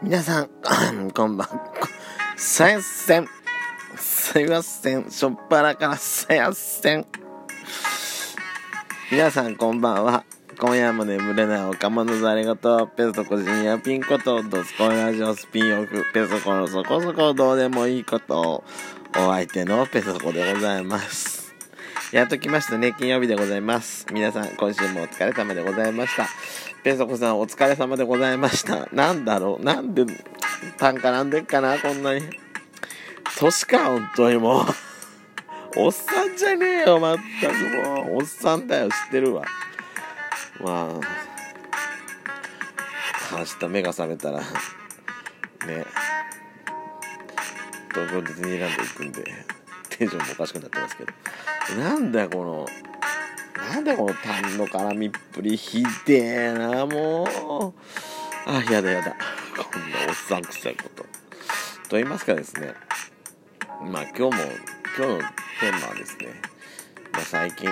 皆さん、こんばん、さやせん。すいません。しょっぱなからさやせん。皆さん、こんばんは。今夜も眠れない岡本のありがと。ペソコ深夜ピンことドスコイラジオスピンオフ。ペソコのそこそこどうでもいいことをお相手のペソコでございます。やっと来ましたね。金曜日でございます。皆さん、今週もお疲れ様でございました。ペソコさん、お疲れ様でございました。なんだろう？なんで、パン絡んでっかな？こんなに。年か、本当にもう。おっさんじゃねえよ、まったくもう。おっさんだよ、知ってるわ。まあ、明日目が覚めたら、ね、東京ディズニーランド行くんで、テンションもおかしくなってますけど。なんだよ、この、なんだこのタンの絡みっぷり。ひでえなもう。あやだやだ。こんなおっさんくさいこと。と言いますかですね。まあ今日も今日のテーマはですね、まあ、最近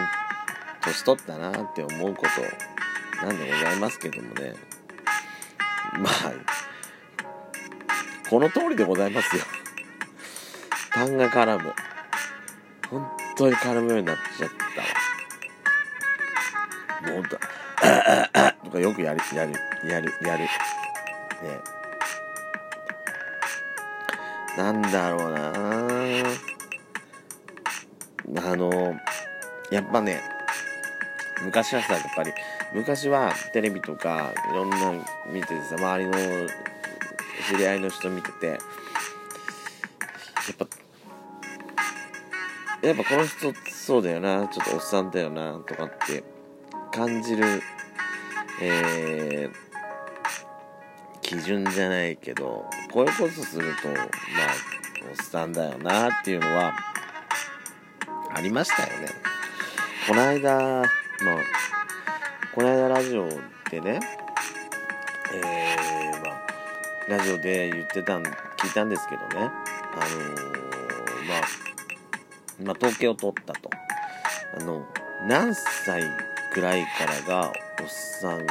年取ったなって思うことなんでございますけどもね。まあこの通りでございますよ。タンが絡む。本当に絡むようになっちゃったわ。ほんと、とかよくやる、やる、やる、やる。ねなんだろうなあの、やっぱね、昔はさ、やっぱり、昔はテレビとかいろんな見ててさ、周りの知り合いの人見てて、やっぱ、やっぱこの人そうだよな、ちょっとおっさんだよな、とかって感じる、えー、基準じゃないけど、こういうことすると、まあ、おっさんだよなっていうのは、ありましたよね。この間、まあ、この間ラジオでね、えー、まあ、ラジオで言ってたん、聞いたんですけどね、あのー、まあ、まあ、統計を取ったと。あの、何歳くらいからがおっさん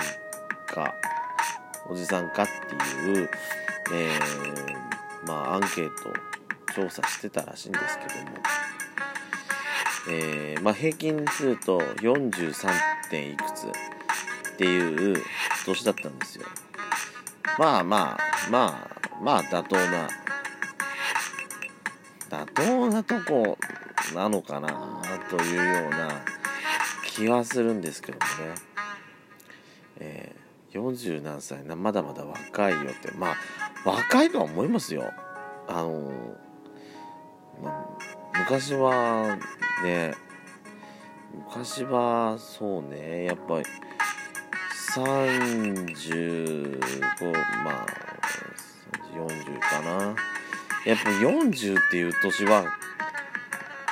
かおじさんかっていう、えー、まあアンケート調査してたらしいんですけども、えー、まあ平均すると 43. 点いくつっていう年だったんですよまあまあまあまあ妥当な妥当なとこなのかなというような気はするんですけどもね、えー、40何歳なまだまだ若いよって。まあ若いとは思いますよ。あのまあ、昔はね昔はそうねやっぱり35まあ40かな。やっぱ40っていう年は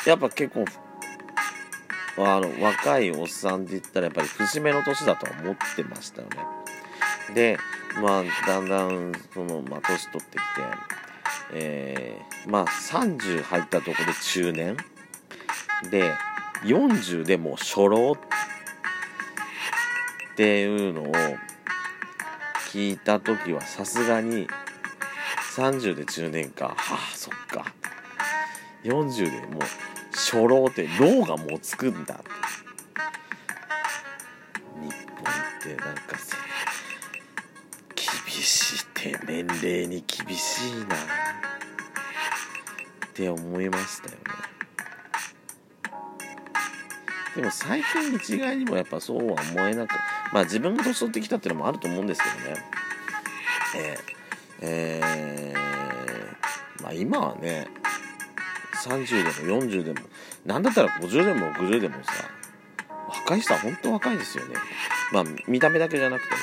やっぱ結構あの若いおっさんって言ったらやっぱり節目の年だとは思ってましたよね。でまあだんだんその、まあ、年取ってきてえー、まあ30入ったとこで中年。で40でもう初老っていうのを聞いた時はさすがに30で中年か。はあそっか。40でもう初老って老がもうつくんだ日本ってなんか厳しいって年齢に厳しいな。って思いましたよね。でも最近一概にもやっぱそうは思えなくまあ自分が年取ってきたっていうのもあると思うんですけどね。えー、えー、まあ今はね30でも40でも何だったら50でも60でもさ若い人は本当若いですよね。まあ見た目だけじゃなくてね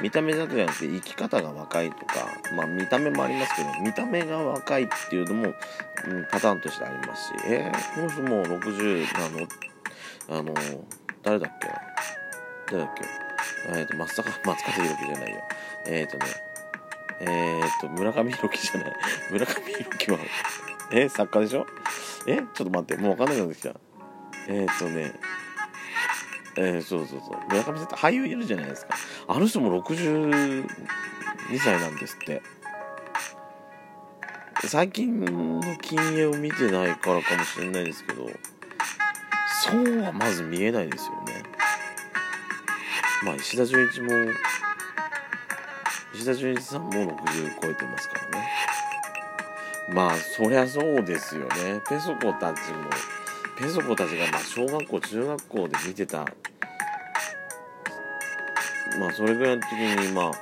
見た目だけじゃなくて生き方が若いとかまあ見た目もありますけど見た目が若いっていうのも、うん、パターンとしてありますし。えー、この人もう60なのあの誰だっけ？誰だっけ？えっ、ー、と松坂 松方弘樹じゃないよ。えっ、ー、とねえっ、ー、と村上弘樹じゃない。村上弘樹はえ作家でしょ？えちょっと待ってもう分かんなくなってきた。えー、っとねえー、そうそうそう。村上さんって俳優いるじゃないですか。あの人も62歳なんですって。最近の禁煙を見てないからかもしれないですけどそうはまず見えないですよね。まあ石田純一も石田純一さんも60超えてますからね。まあそりゃそうですよね。ペソコたちもペソコたちがまあ小学校中学校で見てた。まあそれぐらいの時にまあ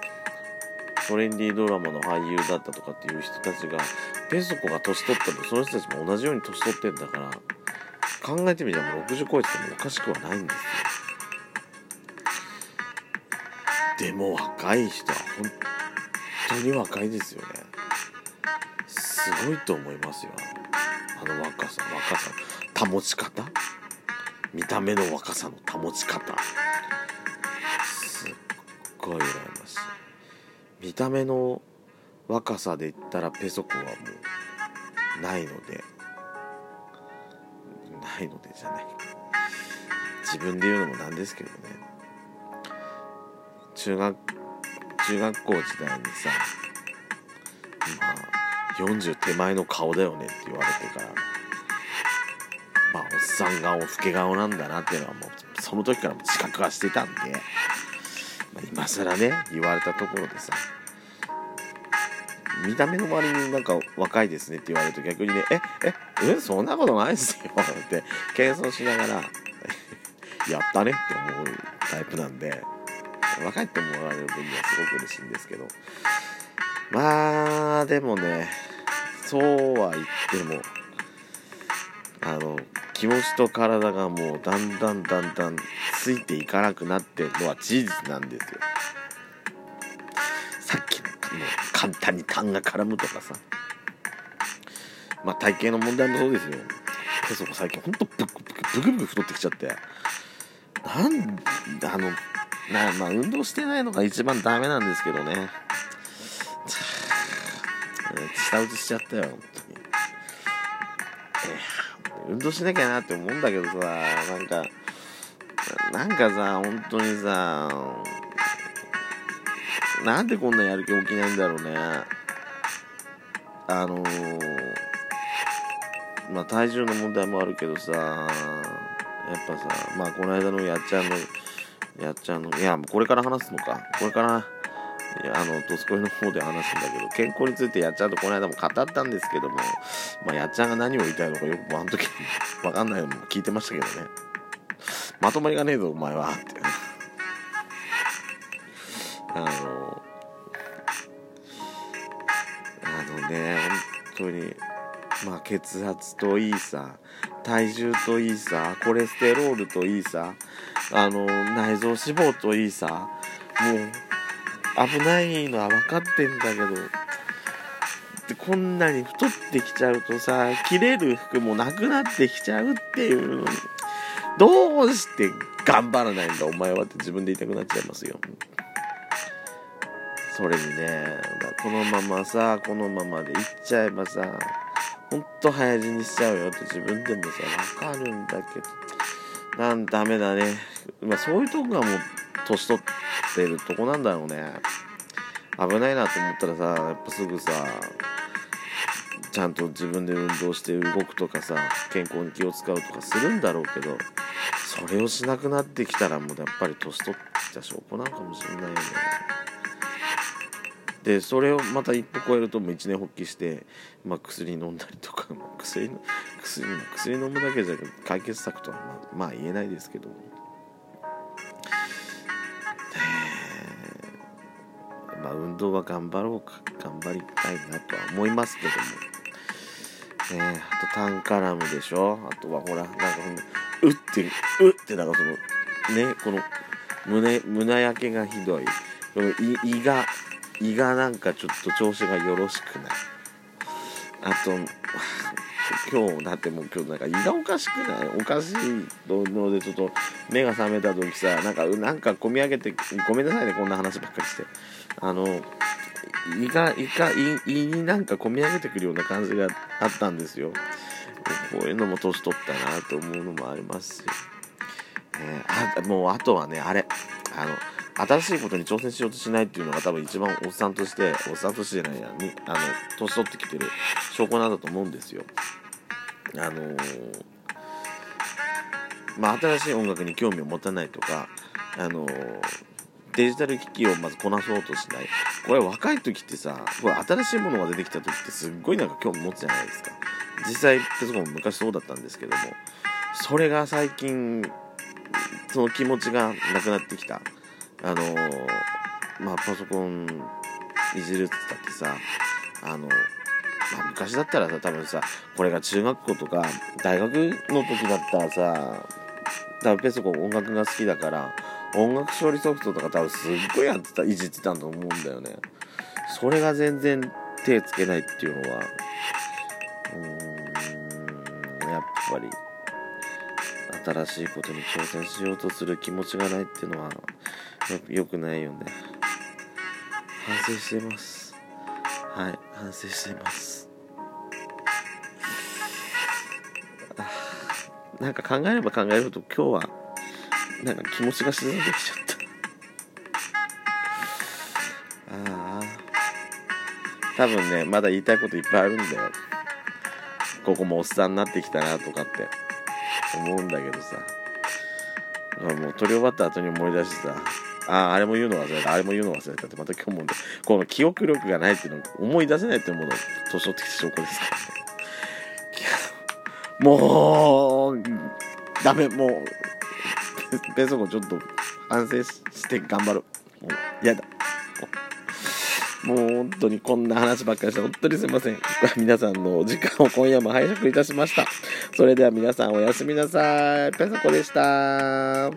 トレンディードラマの俳優だったとかっていう人たちがペソコが年取ってもその人たちも同じように年取ってんだから考えてみればもう60超えててもおかしくはないんですよ。でも若い人は本当に若いですよね。すごいと思いますよ。あの若さ若さ保ち方？見た目の若さの保ち方。すっごい羨ましい。見た目の若さで言ったらペソコはもうないので。ないのでじゃない。自分で言うのもなんですけどね。中学中学校時代にさまあ40手前の顔だよねって言われてからまあおっさん顔老け顔なんだなっていうのはもうその時からも自覚はしてたんで、まあ、今更ね言われたところでさ見た目の割になんか若いですねって言われると逆にね、え、え、え、そんなことないですよって謙遜しながら やったねって思うタイプなんで、若いって思われる分にはすごく嬉しいんですけど、まあ、でもね、そうは言っても、あの、気持ちと体がもうだんだんだんだんついていかなくなってるのは事実なんですよ。さっきの簡単に痰が絡むとかさ。まあ体型の問題もそうですよ。ペソコ最近ほんとブクブクブクブク太ってきちゃって。なんあのなまあ運動してないのが一番ダメなんですけどね。下打ちしちゃったよ本当に、えー、運動しなきゃなって思うんだけどさなんかなんかさ本当にさなんでこんなやる気起きないんだろうね。あのー、まあ体重の問題もあるけどさ、やっぱさ、まあこの間のやっちゃんの、やっちゃんの、いや、これから話すのか。これから、あの、ドスコイの方で話すんだけど、健康についてやっちゃんとこの間も語ったんですけども、まあやっちゃんが何を言いたいのかよくあの時わかんないのも聞いてましたけどね。まとまりがねえぞ、お前は。って。あのあのね本当にまあ血圧といいさ体重といいさコレステロールといいさあの内臓脂肪といいさもう危ないのは分かってんだけど。でこんなに太ってきちゃうとさ着れる服もなくなってきちゃうっていうのに。どうして頑張らないんだお前はって自分で言いたくなっちゃいますよ。それにねこのままさこのままでいっちゃえばさほんと早死にしちゃうよって自分でもさ分かるんだけど。なんダメだね。まあそういうとこがもう年取ってるとこなんだろうね。危ないなと思ったらさやっぱすぐさちゃんと自分で運動して動くとかさ健康に気を使うとかするんだろうけどそれをしなくなってきたらもうやっぱり年取っちゃ証拠なんかもしれないよね。でそれをまた一歩超えるともう一年発起して、まあ、薬飲んだりとか、薬の薬薬飲むだけじゃ解決策とは、まあ、言えないですけど、運動は頑張ろうか頑張りたいなとは思いますけども、え、あとタンカラムでしょ？あとはほらなんかうってうってなんかそのねこの胸胸焼けがひどい。この胃が胃がなんかちょっと調子がよろしくない。あと今日だってもう今日なんか胃がおかしくない？おかしい。のでちょっと目が覚めた時さなんかなんか込み上げてごめんなさいねこんな話ばっかりして。あの胃が胃が胃胃になんか込み上げてくるような感じがあったんですよ。こういうのも年取ったなと思うのもありますし、え、あもうあとはねあれ。あの新しいことに挑戦しようとしないっていうのが多分一番おっさんとしておっさんとしてじゃないやにあの年取ってきてる証拠なんだと思うんですよ。あのー、まあ新しい音楽に興味を持たないとかあのー、デジタル機器をまずこなそうとしない。これ若い時ってさこれ新しいものが出てきた時ってすっごいなんか興味持つじゃないですか。実際ペソコンも昔そうだったんですけどもそれが最近その気持ちがなくなってきた。あのー、まあパソコンいじるって言ったってさあの、まあ、昔だったらさ多分さこれが中学校とか大学の時だったらさ多分ペソコ音楽が好きだから音楽処理ソフトとか多分すっごいやってたいじってたんと思うんだよね。それが全然手つけないっていうのはうーんやっぱり新しいことに挑戦しようとする気持ちがないっていうのはよくないよね。反省してます。はい反省しています。なんか考えれば考えると今日はなんか気持ちが沈んできちゃった。ああ多分ねまだ言いたいこといっぱいあるんだよ。ここもおっさんになってきたなとかって思うんだけどさ。もう撮り終わった後に思い出してさ。ああ、あれも言うの忘れた、あれも言うの忘れたって、また今日も、この記憶力がないっていうのを思い出せないっていうものを年取ってきた証拠ですからね。もう、ダメ、もう、ペソコちょっと反省して頑張る。もう、やだ。もう本当にこんな話ばっかりして本当にすいません。皆さんのお時間を今夜も拝借いたしました。それでは皆さんおやすみなさい。ペソコでした。